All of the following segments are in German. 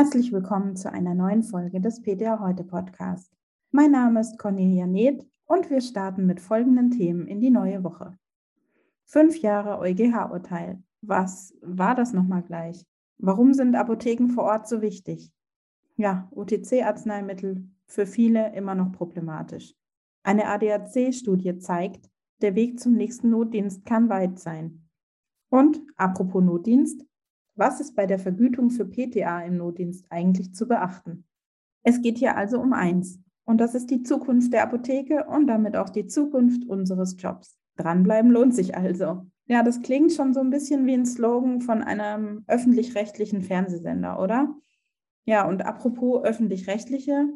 Herzlich willkommen zu einer neuen Folge des PTA Heute Podcast. Mein Name ist Cornelia Neth und wir starten mit folgenden Themen in die neue Woche. Fünf Jahre EuGH-Urteil. Was war das nochmal gleich? Warum sind Apotheken vor Ort so wichtig? Ja, OTC-Arzneimittel für viele immer noch problematisch. Eine ADAC-Studie zeigt, der Weg zum nächsten Notdienst kann weit sein. Und apropos Notdienst, was ist bei der Vergütung für PTA im Notdienst eigentlich zu beachten? Es geht hier also um eins. Und das ist die Zukunft der Apotheke und damit auch die Zukunft unseres Jobs. Dranbleiben lohnt sich also. Ja, das klingt schon so ein bisschen wie ein Slogan von einem öffentlich-rechtlichen Fernsehsender, oder? Ja, und apropos öffentlich-rechtliche,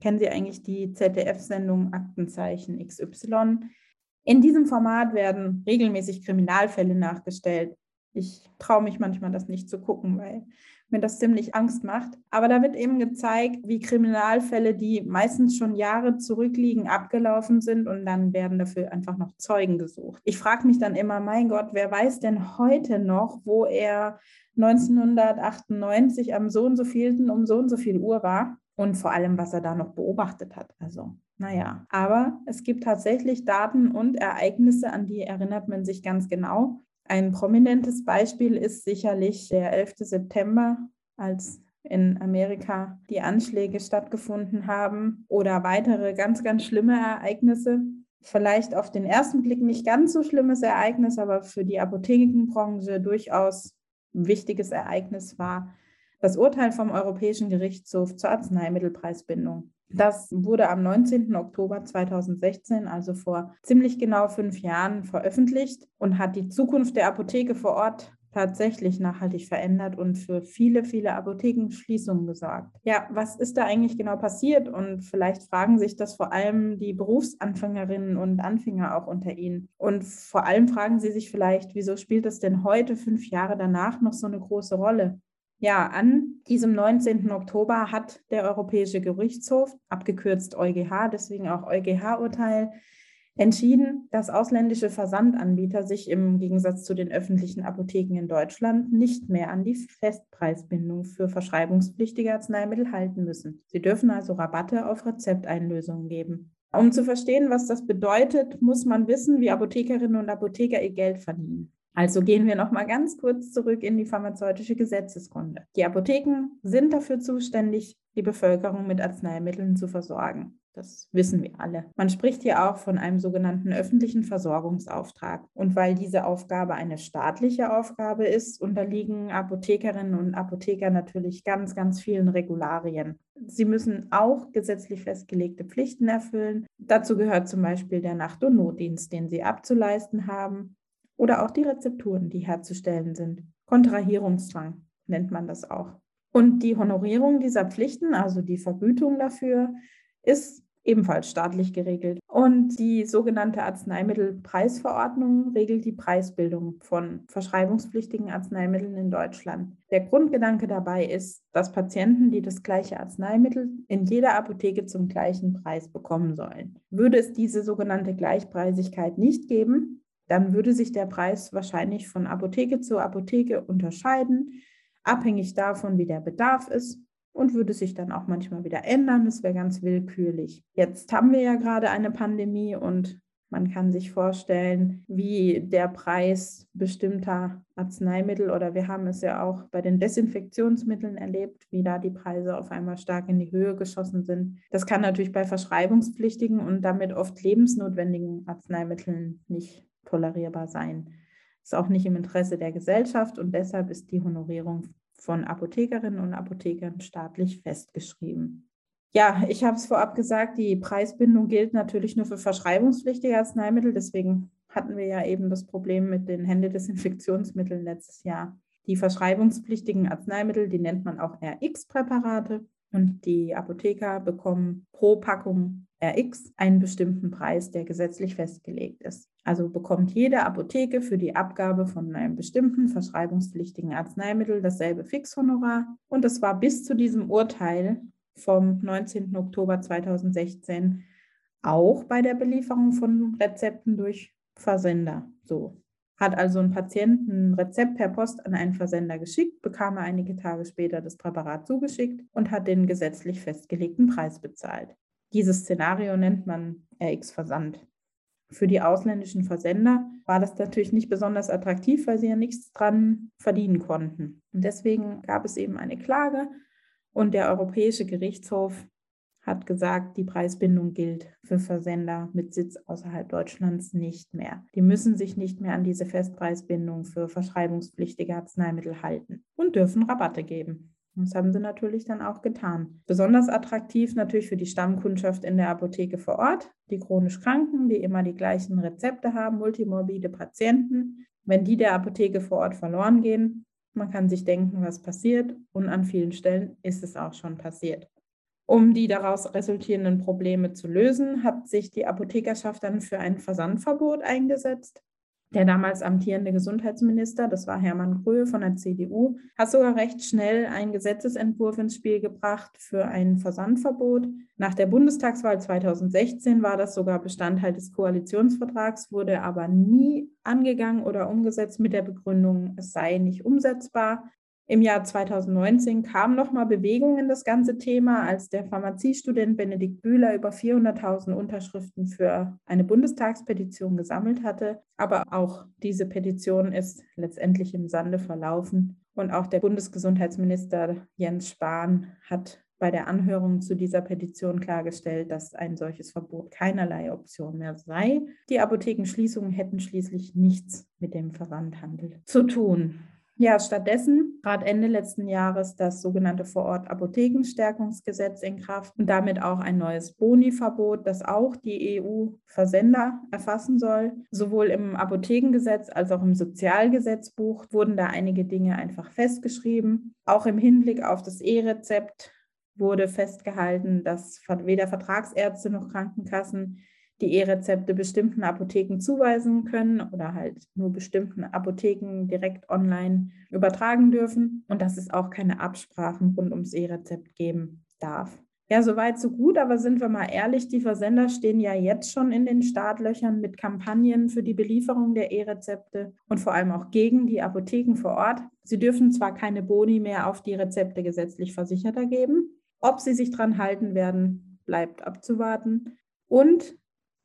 kennen Sie eigentlich die ZDF-Sendung Aktenzeichen XY? In diesem Format werden regelmäßig Kriminalfälle nachgestellt. Ich traue mich manchmal, das nicht zu gucken, weil mir das ziemlich Angst macht. Aber da wird eben gezeigt, wie Kriminalfälle, die meistens schon Jahre zurückliegen, abgelaufen sind und dann werden dafür einfach noch Zeugen gesucht. Ich frage mich dann immer, mein Gott, wer weiß denn heute noch, wo er 1998 am so und so vielten um so und so viel Uhr war und vor allem, was er da noch beobachtet hat. Also, naja, aber es gibt tatsächlich Daten und Ereignisse, an die erinnert man sich ganz genau. Ein prominentes Beispiel ist sicherlich der 11. September, als in Amerika die Anschläge stattgefunden haben oder weitere ganz, ganz schlimme Ereignisse. Vielleicht auf den ersten Blick nicht ganz so schlimmes Ereignis, aber für die Apothekenbranche durchaus ein wichtiges Ereignis war das Urteil vom Europäischen Gerichtshof zur Arzneimittelpreisbindung. Das wurde am 19. Oktober 2016, also vor ziemlich genau fünf Jahren, veröffentlicht und hat die Zukunft der Apotheke vor Ort tatsächlich nachhaltig verändert und für viele, viele Apothekenschließungen gesorgt. Ja, was ist da eigentlich genau passiert? Und vielleicht fragen sich das vor allem die Berufsanfängerinnen und Anfänger auch unter Ihnen. Und vor allem fragen sie sich vielleicht, wieso spielt das denn heute, fünf Jahre danach, noch so eine große Rolle? Ja, an diesem 19. Oktober hat der Europäische Gerichtshof, abgekürzt EuGH, deswegen auch EuGH-Urteil, entschieden, dass ausländische Versandanbieter sich im Gegensatz zu den öffentlichen Apotheken in Deutschland nicht mehr an die Festpreisbindung für verschreibungspflichtige Arzneimittel halten müssen. Sie dürfen also Rabatte auf Rezepteinlösungen geben. Um zu verstehen, was das bedeutet, muss man wissen, wie Apothekerinnen und Apotheker ihr Geld verdienen. Also gehen wir noch mal ganz kurz zurück in die pharmazeutische Gesetzeskunde. Die Apotheken sind dafür zuständig, die Bevölkerung mit Arzneimitteln zu versorgen. Das wissen wir alle. Man spricht hier auch von einem sogenannten öffentlichen Versorgungsauftrag. Und weil diese Aufgabe eine staatliche Aufgabe ist, unterliegen Apothekerinnen und Apotheker natürlich ganz, ganz vielen Regularien. Sie müssen auch gesetzlich festgelegte Pflichten erfüllen. Dazu gehört zum Beispiel der Nacht- und Notdienst, den sie abzuleisten haben oder auch die Rezepturen, die herzustellen sind. Kontrahierungszwang nennt man das auch. Und die Honorierung dieser Pflichten, also die Vergütung dafür, ist ebenfalls staatlich geregelt. Und die sogenannte Arzneimittelpreisverordnung regelt die Preisbildung von verschreibungspflichtigen Arzneimitteln in Deutschland. Der Grundgedanke dabei ist, dass Patienten, die das gleiche Arzneimittel in jeder Apotheke zum gleichen Preis bekommen sollen. Würde es diese sogenannte Gleichpreisigkeit nicht geben, dann würde sich der Preis wahrscheinlich von Apotheke zu Apotheke unterscheiden, abhängig davon, wie der Bedarf ist und würde sich dann auch manchmal wieder ändern. Das wäre ganz willkürlich. Jetzt haben wir ja gerade eine Pandemie und man kann sich vorstellen, wie der Preis bestimmter Arzneimittel oder wir haben es ja auch bei den Desinfektionsmitteln erlebt, wie da die Preise auf einmal stark in die Höhe geschossen sind. Das kann natürlich bei verschreibungspflichtigen und damit oft lebensnotwendigen Arzneimitteln nicht tolerierbar sein. Ist auch nicht im Interesse der Gesellschaft und deshalb ist die Honorierung von Apothekerinnen und Apothekern staatlich festgeschrieben. Ja, ich habe es vorab gesagt, die Preisbindung gilt natürlich nur für verschreibungspflichtige Arzneimittel. Deswegen hatten wir ja eben das Problem mit den Händedesinfektionsmitteln letztes Jahr. Die verschreibungspflichtigen Arzneimittel, die nennt man auch RX-Präparate. Und die Apotheker bekommen pro Packung RX einen bestimmten Preis, der gesetzlich festgelegt ist. Also bekommt jede Apotheke für die Abgabe von einem bestimmten verschreibungspflichtigen Arzneimittel dasselbe Fixhonorar. Und es war bis zu diesem Urteil vom 19. Oktober 2016 auch bei der Belieferung von Rezepten durch Versender so. Hat also ein Patient ein Rezept per Post an einen Versender geschickt, bekam er einige Tage später das Präparat zugeschickt und hat den gesetzlich festgelegten Preis bezahlt. Dieses Szenario nennt man RX-Versand. Für die ausländischen Versender war das natürlich nicht besonders attraktiv, weil sie ja nichts dran verdienen konnten. Und deswegen gab es eben eine Klage und der Europäische Gerichtshof hat gesagt, die Preisbindung gilt für Versender mit Sitz außerhalb Deutschlands nicht mehr. Die müssen sich nicht mehr an diese Festpreisbindung für verschreibungspflichtige Arzneimittel halten und dürfen Rabatte geben. Das haben sie natürlich dann auch getan. Besonders attraktiv natürlich für die Stammkundschaft in der Apotheke vor Ort, die chronisch Kranken, die immer die gleichen Rezepte haben, multimorbide Patienten. Wenn die der Apotheke vor Ort verloren gehen, man kann sich denken, was passiert und an vielen Stellen ist es auch schon passiert. Um die daraus resultierenden Probleme zu lösen, hat sich die Apothekerschaft dann für ein Versandverbot eingesetzt. Der damals amtierende Gesundheitsminister, das war Hermann Gröhe von der CDU, hat sogar recht schnell einen Gesetzesentwurf ins Spiel gebracht für ein Versandverbot. Nach der Bundestagswahl 2016 war das sogar Bestandteil des Koalitionsvertrags, wurde aber nie angegangen oder umgesetzt mit der Begründung, es sei nicht umsetzbar. Im Jahr 2019 kam nochmal Bewegung in das ganze Thema, als der Pharmaziestudent Benedikt Bühler über 400.000 Unterschriften für eine Bundestagspetition gesammelt hatte. Aber auch diese Petition ist letztendlich im Sande verlaufen. Und auch der Bundesgesundheitsminister Jens Spahn hat bei der Anhörung zu dieser Petition klargestellt, dass ein solches Verbot keinerlei Option mehr sei. Die Apothekenschließungen hätten schließlich nichts mit dem Versandhandel zu tun. Ja, stattdessen trat Ende letzten Jahres das sogenannte Vorort-Apothekenstärkungsgesetz in Kraft und damit auch ein neues Boni-Verbot, das auch die EU-Versender erfassen soll. Sowohl im Apothekengesetz als auch im Sozialgesetzbuch wurden da einige Dinge einfach festgeschrieben. Auch im Hinblick auf das E-Rezept wurde festgehalten, dass weder Vertragsärzte noch Krankenkassen die E-Rezepte bestimmten Apotheken zuweisen können oder halt nur bestimmten Apotheken direkt online übertragen dürfen und dass es auch keine Absprachen rund ums E-Rezept geben darf. Ja, soweit, so gut, aber sind wir mal ehrlich, die Versender stehen ja jetzt schon in den Startlöchern mit Kampagnen für die Belieferung der E-Rezepte und vor allem auch gegen die Apotheken vor Ort. Sie dürfen zwar keine Boni mehr auf die Rezepte gesetzlich Versicherter geben, ob sie sich dran halten werden, bleibt abzuwarten. Und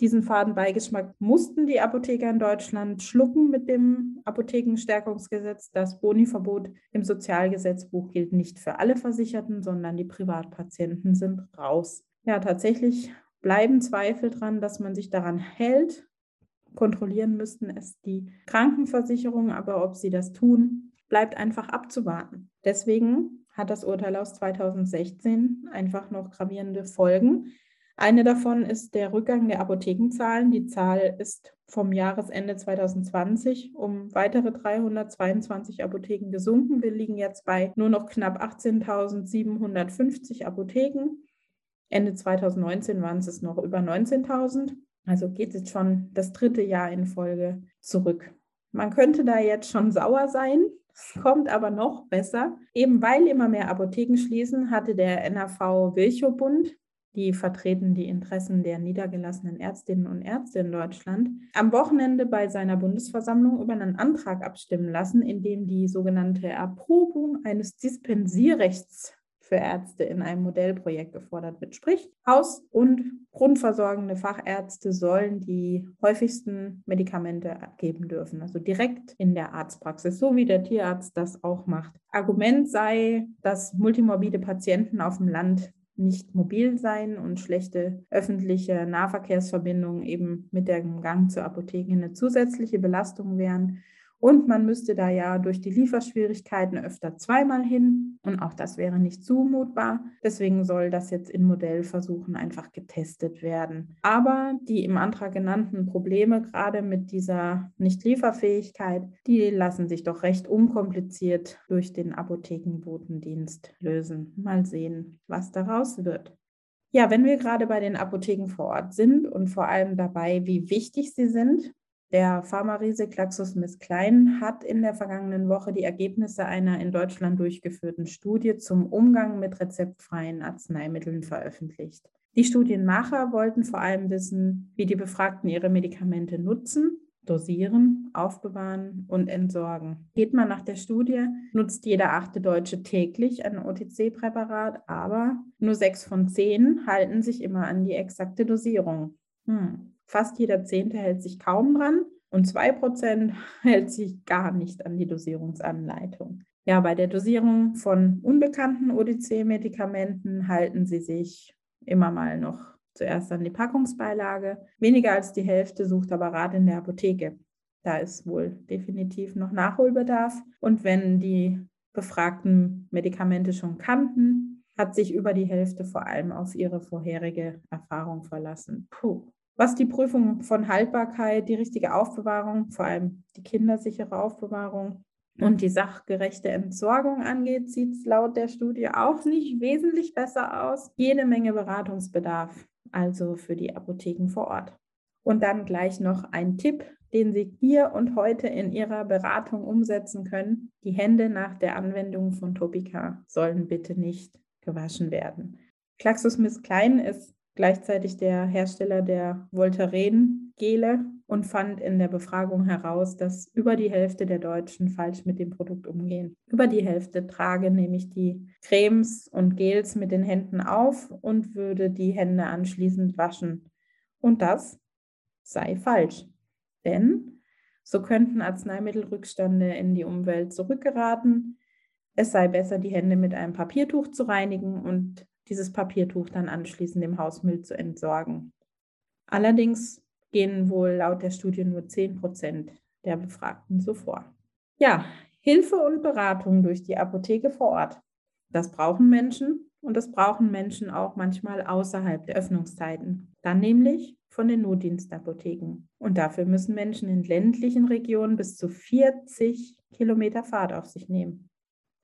diesen faden Beigeschmack mussten die Apotheker in Deutschland schlucken mit dem Apothekenstärkungsgesetz. Das Boni-Verbot im Sozialgesetzbuch gilt nicht für alle Versicherten, sondern die Privatpatienten sind raus. Ja, tatsächlich bleiben Zweifel dran, dass man sich daran hält. Kontrollieren müssten es die Krankenversicherungen, aber ob sie das tun, bleibt einfach abzuwarten. Deswegen hat das Urteil aus 2016 einfach noch gravierende Folgen. Eine davon ist der Rückgang der Apothekenzahlen. Die Zahl ist vom Jahresende 2020 um weitere 322 Apotheken gesunken. Wir liegen jetzt bei nur noch knapp 18.750 Apotheken. Ende 2019 waren es noch über 19.000. Also geht es schon das dritte Jahr in Folge zurück. Man könnte da jetzt schon sauer sein. Es kommt aber noch besser. Eben weil immer mehr Apotheken schließen, hatte der NAV Wilchow-Bund die vertreten die Interessen der niedergelassenen Ärztinnen und Ärzte in Deutschland, am Wochenende bei seiner Bundesversammlung über einen Antrag abstimmen lassen, in dem die sogenannte Erprobung eines Dispensierrechts für Ärzte in einem Modellprojekt gefordert wird. Sprich, Haus- und grundversorgende Fachärzte sollen die häufigsten Medikamente abgeben dürfen, also direkt in der Arztpraxis, so wie der Tierarzt das auch macht. Argument sei, dass multimorbide Patienten auf dem Land nicht mobil sein und schlechte öffentliche Nahverkehrsverbindungen eben mit dem Gang zur Apotheke eine zusätzliche Belastung wären. Und man müsste da ja durch die Lieferschwierigkeiten öfter zweimal hin. Und auch das wäre nicht zumutbar. Deswegen soll das jetzt in Modellversuchen einfach getestet werden. Aber die im Antrag genannten Probleme, gerade mit dieser Nichtlieferfähigkeit, die lassen sich doch recht unkompliziert durch den Apothekenbotendienst lösen. Mal sehen, was daraus wird. Ja, wenn wir gerade bei den Apotheken vor Ort sind und vor allem dabei, wie wichtig sie sind, der Pharma-Riese GlaxoSmithKline hat in der vergangenen Woche die Ergebnisse einer in Deutschland durchgeführten Studie zum Umgang mit rezeptfreien Arzneimitteln veröffentlicht. Die Studienmacher wollten vor allem wissen, wie die Befragten ihre Medikamente nutzen. dosieren, aufbewahren und entsorgen. Geht man nach der Studie, nutzt jeder achte Deutsche täglich ein OTC-Präparat, aber nur sechs von zehn halten sich immer an die exakte Dosierung. Hm. Fast jeder Zehnte hält sich kaum dran und zwei Prozent hält sich gar nicht an die Dosierungsanleitung. Ja, bei der Dosierung von unbekannten OTC-Medikamenten halten sie sich immer mal noch zuerst an die Packungsbeilage. Weniger als die Hälfte sucht aber Rat in der Apotheke. Da ist wohl definitiv noch Nachholbedarf. Und wenn die befragten Medikamente schon kannten, hat sich über die Hälfte vor allem auf ihre vorherige Erfahrung verlassen. Puh. Was die Prüfung von Haltbarkeit, die richtige Aufbewahrung, vor allem die kindersichere Aufbewahrung und die sachgerechte Entsorgung angeht, sieht es laut der Studie auch nicht wesentlich besser aus. Jede Menge Beratungsbedarf also für die Apotheken vor Ort. Und dann gleich noch ein Tipp, den Sie hier und heute in Ihrer Beratung umsetzen können. Die Hände nach der Anwendung von Topica sollen bitte nicht gewaschen werden. Klaxus Klein ist gleichzeitig der Hersteller der Voltaren-Gele und fand in der Befragung heraus, dass über die Hälfte der Deutschen falsch mit dem Produkt umgehen. Über die Hälfte trage nämlich die Cremes und Gels mit den Händen auf und würde die Hände anschließend waschen. Und das sei falsch. Denn so könnten Arzneimittelrückstände in die Umwelt zurückgeraten. Es sei besser, die Hände mit einem Papiertuch zu reinigen und dieses Papiertuch dann anschließend dem Hausmüll zu entsorgen. Allerdings gehen wohl laut der Studie nur 10 Prozent der Befragten so vor. Ja, Hilfe und Beratung durch die Apotheke vor Ort. Das brauchen Menschen und das brauchen Menschen auch manchmal außerhalb der Öffnungszeiten. Dann nämlich von den Notdienstapotheken. Und dafür müssen Menschen in ländlichen Regionen bis zu 40 Kilometer Fahrt auf sich nehmen.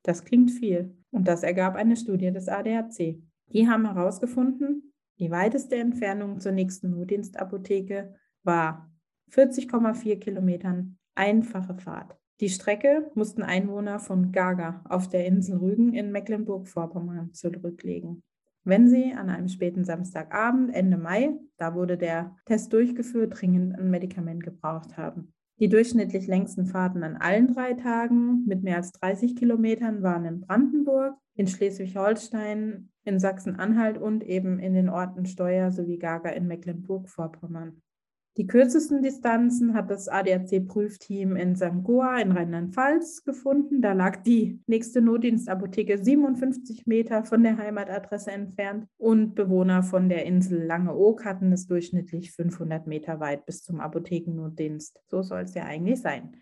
Das klingt viel und das ergab eine Studie des ADAC. Die haben herausgefunden, die weiteste Entfernung zur nächsten Notdienstapotheke war 40,4 Kilometern einfache Fahrt. Die Strecke mussten Einwohner von Gaga auf der Insel Rügen in Mecklenburg-Vorpommern zurücklegen. Wenn Sie an einem späten Samstagabend Ende Mai, da wurde der Test durchgeführt, dringend ein Medikament gebraucht haben. Die durchschnittlich längsten Fahrten an allen drei Tagen mit mehr als 30 Kilometern waren in Brandenburg, in Schleswig-Holstein, in Sachsen-Anhalt und eben in den Orten Steuer sowie Gaga in Mecklenburg-Vorpommern. Die kürzesten Distanzen hat das ADAC-Prüfteam in St. Goa in Rheinland-Pfalz gefunden. Da lag die nächste Notdienstapotheke 57 Meter von der Heimatadresse entfernt und Bewohner von der Insel Langeoog hatten es durchschnittlich 500 Meter weit bis zum Apothekennotdienst. So soll es ja eigentlich sein.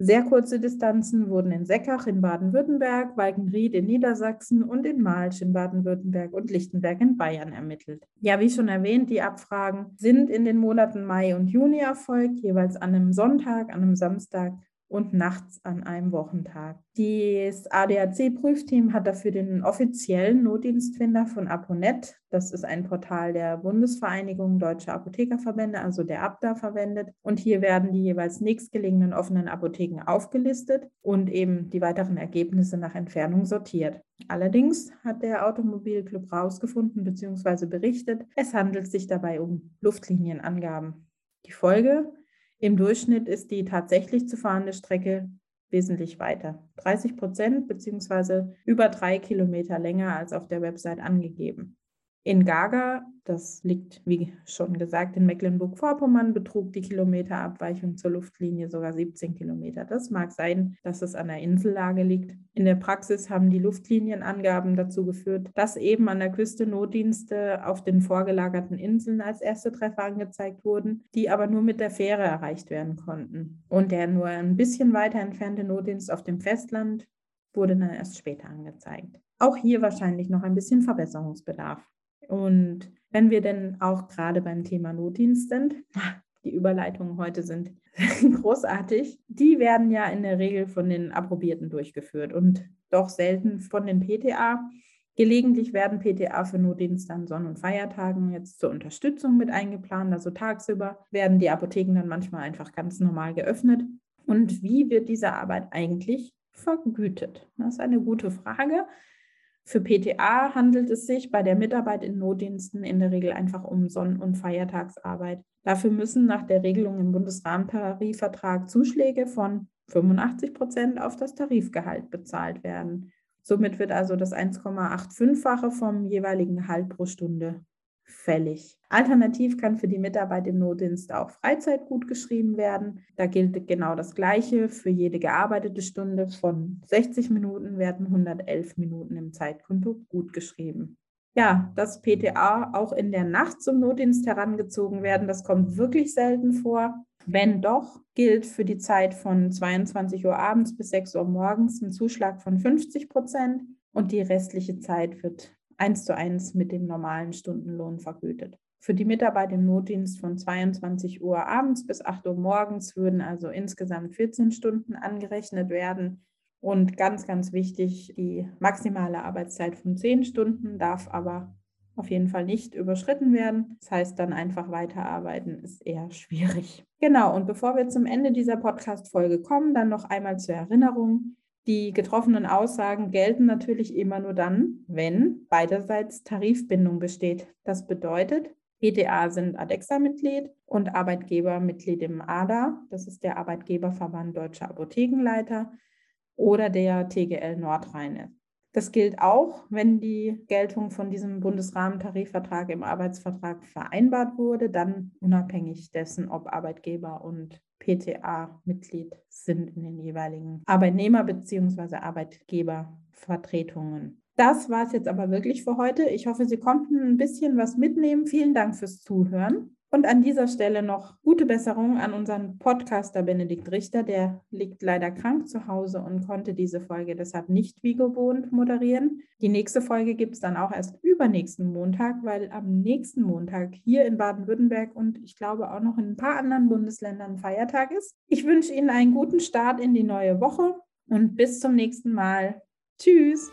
Sehr kurze Distanzen wurden in Seckach in Baden-Württemberg, Walkenried in Niedersachsen und in Malsch in Baden-Württemberg und Lichtenberg in Bayern ermittelt. Ja, wie schon erwähnt, die Abfragen sind in den Monaten Mai und Juni erfolgt, jeweils an einem Sonntag, an einem Samstag und nachts an einem Wochentag. Das ADAC-Prüfteam hat dafür den offiziellen Notdienstfinder von Aponet, das ist ein Portal der Bundesvereinigung Deutscher Apothekerverbände, also der ABDA, verwendet. Und hier werden die jeweils nächstgelegenen offenen Apotheken aufgelistet und eben die weiteren Ergebnisse nach Entfernung sortiert. Allerdings hat der Automobilclub herausgefunden bzw. berichtet, es handelt sich dabei um Luftlinienangaben. Die Folge, im Durchschnitt ist die tatsächlich zu fahrende Strecke wesentlich weiter. 30 Prozent beziehungsweise über drei Kilometer länger als auf der Website angegeben. In Gaga, das liegt wie schon gesagt in Mecklenburg-Vorpommern, betrug die Kilometerabweichung zur Luftlinie sogar 17 Kilometer. Das mag sein, dass es an der Insellage liegt. In der Praxis haben die Luftlinienangaben dazu geführt, dass eben an der Küste Notdienste auf den vorgelagerten Inseln als erste Treffer angezeigt wurden, die aber nur mit der Fähre erreicht werden konnten. Und der nur ein bisschen weiter entfernte Notdienst auf dem Festland wurde dann erst später angezeigt. Auch hier wahrscheinlich noch ein bisschen Verbesserungsbedarf. Und wenn wir denn auch gerade beim Thema Notdienst sind, die Überleitungen heute sind großartig, die werden ja in der Regel von den Approbierten durchgeführt und doch selten von den PTA. Gelegentlich werden PTA für Notdienste an Sonn- und Feiertagen jetzt zur Unterstützung mit eingeplant. Also tagsüber werden die Apotheken dann manchmal einfach ganz normal geöffnet. Und wie wird diese Arbeit eigentlich vergütet? Das ist eine gute Frage. Für PTA handelt es sich bei der Mitarbeit in Notdiensten in der Regel einfach um Sonn- und Feiertagsarbeit. Dafür müssen nach der Regelung im Bundesrahmentarifvertrag Zuschläge von 85 Prozent auf das Tarifgehalt bezahlt werden. Somit wird also das 1,85-fache vom jeweiligen Gehalt pro Stunde fällig. Alternativ kann für die Mitarbeit im Notdienst auch Freizeit gut geschrieben werden. Da gilt genau das Gleiche. Für jede gearbeitete Stunde von 60 Minuten werden 111 Minuten im Zeitkonto gut geschrieben. Ja, dass PTA auch in der Nacht zum Notdienst herangezogen werden, das kommt wirklich selten vor. Wenn doch, gilt für die Zeit von 22 Uhr abends bis 6 Uhr morgens ein Zuschlag von 50 Prozent und die restliche Zeit wird eins zu eins mit dem normalen Stundenlohn vergütet. Für die Mitarbeit im Notdienst von 22 Uhr abends bis 8 Uhr morgens würden also insgesamt 14 Stunden angerechnet werden. Und ganz, ganz wichtig, die maximale Arbeitszeit von 10 Stunden darf aber auf jeden Fall nicht überschritten werden. Das heißt, dann einfach weiterarbeiten ist eher schwierig. Genau, und bevor wir zum Ende dieser Podcast-Folge kommen, dann noch einmal zur Erinnerung. Die getroffenen Aussagen gelten natürlich immer nur dann, wenn beiderseits Tarifbindung besteht. Das bedeutet, PTA sind ADEXA-Mitglied und Arbeitgeber Mitglied im ADA, das ist der Arbeitgeberverband Deutscher Apothekenleiter, oder der TGL Nordrhein Das gilt auch, wenn die Geltung von diesem Bundesrahmentarifvertrag im Arbeitsvertrag vereinbart wurde, dann unabhängig dessen, ob Arbeitgeber und PTA-Mitglied sind in den jeweiligen Arbeitnehmer- bzw. Arbeitgebervertretungen. Das war es jetzt aber wirklich für heute. Ich hoffe, Sie konnten ein bisschen was mitnehmen. Vielen Dank fürs Zuhören. Und an dieser Stelle noch gute Besserung an unseren Podcaster Benedikt Richter. Der liegt leider krank zu Hause und konnte diese Folge deshalb nicht wie gewohnt moderieren. Die nächste Folge gibt es dann auch erst übernächsten Montag, weil am nächsten Montag hier in Baden-Württemberg und ich glaube auch noch in ein paar anderen Bundesländern Feiertag ist. Ich wünsche Ihnen einen guten Start in die neue Woche und bis zum nächsten Mal. Tschüss!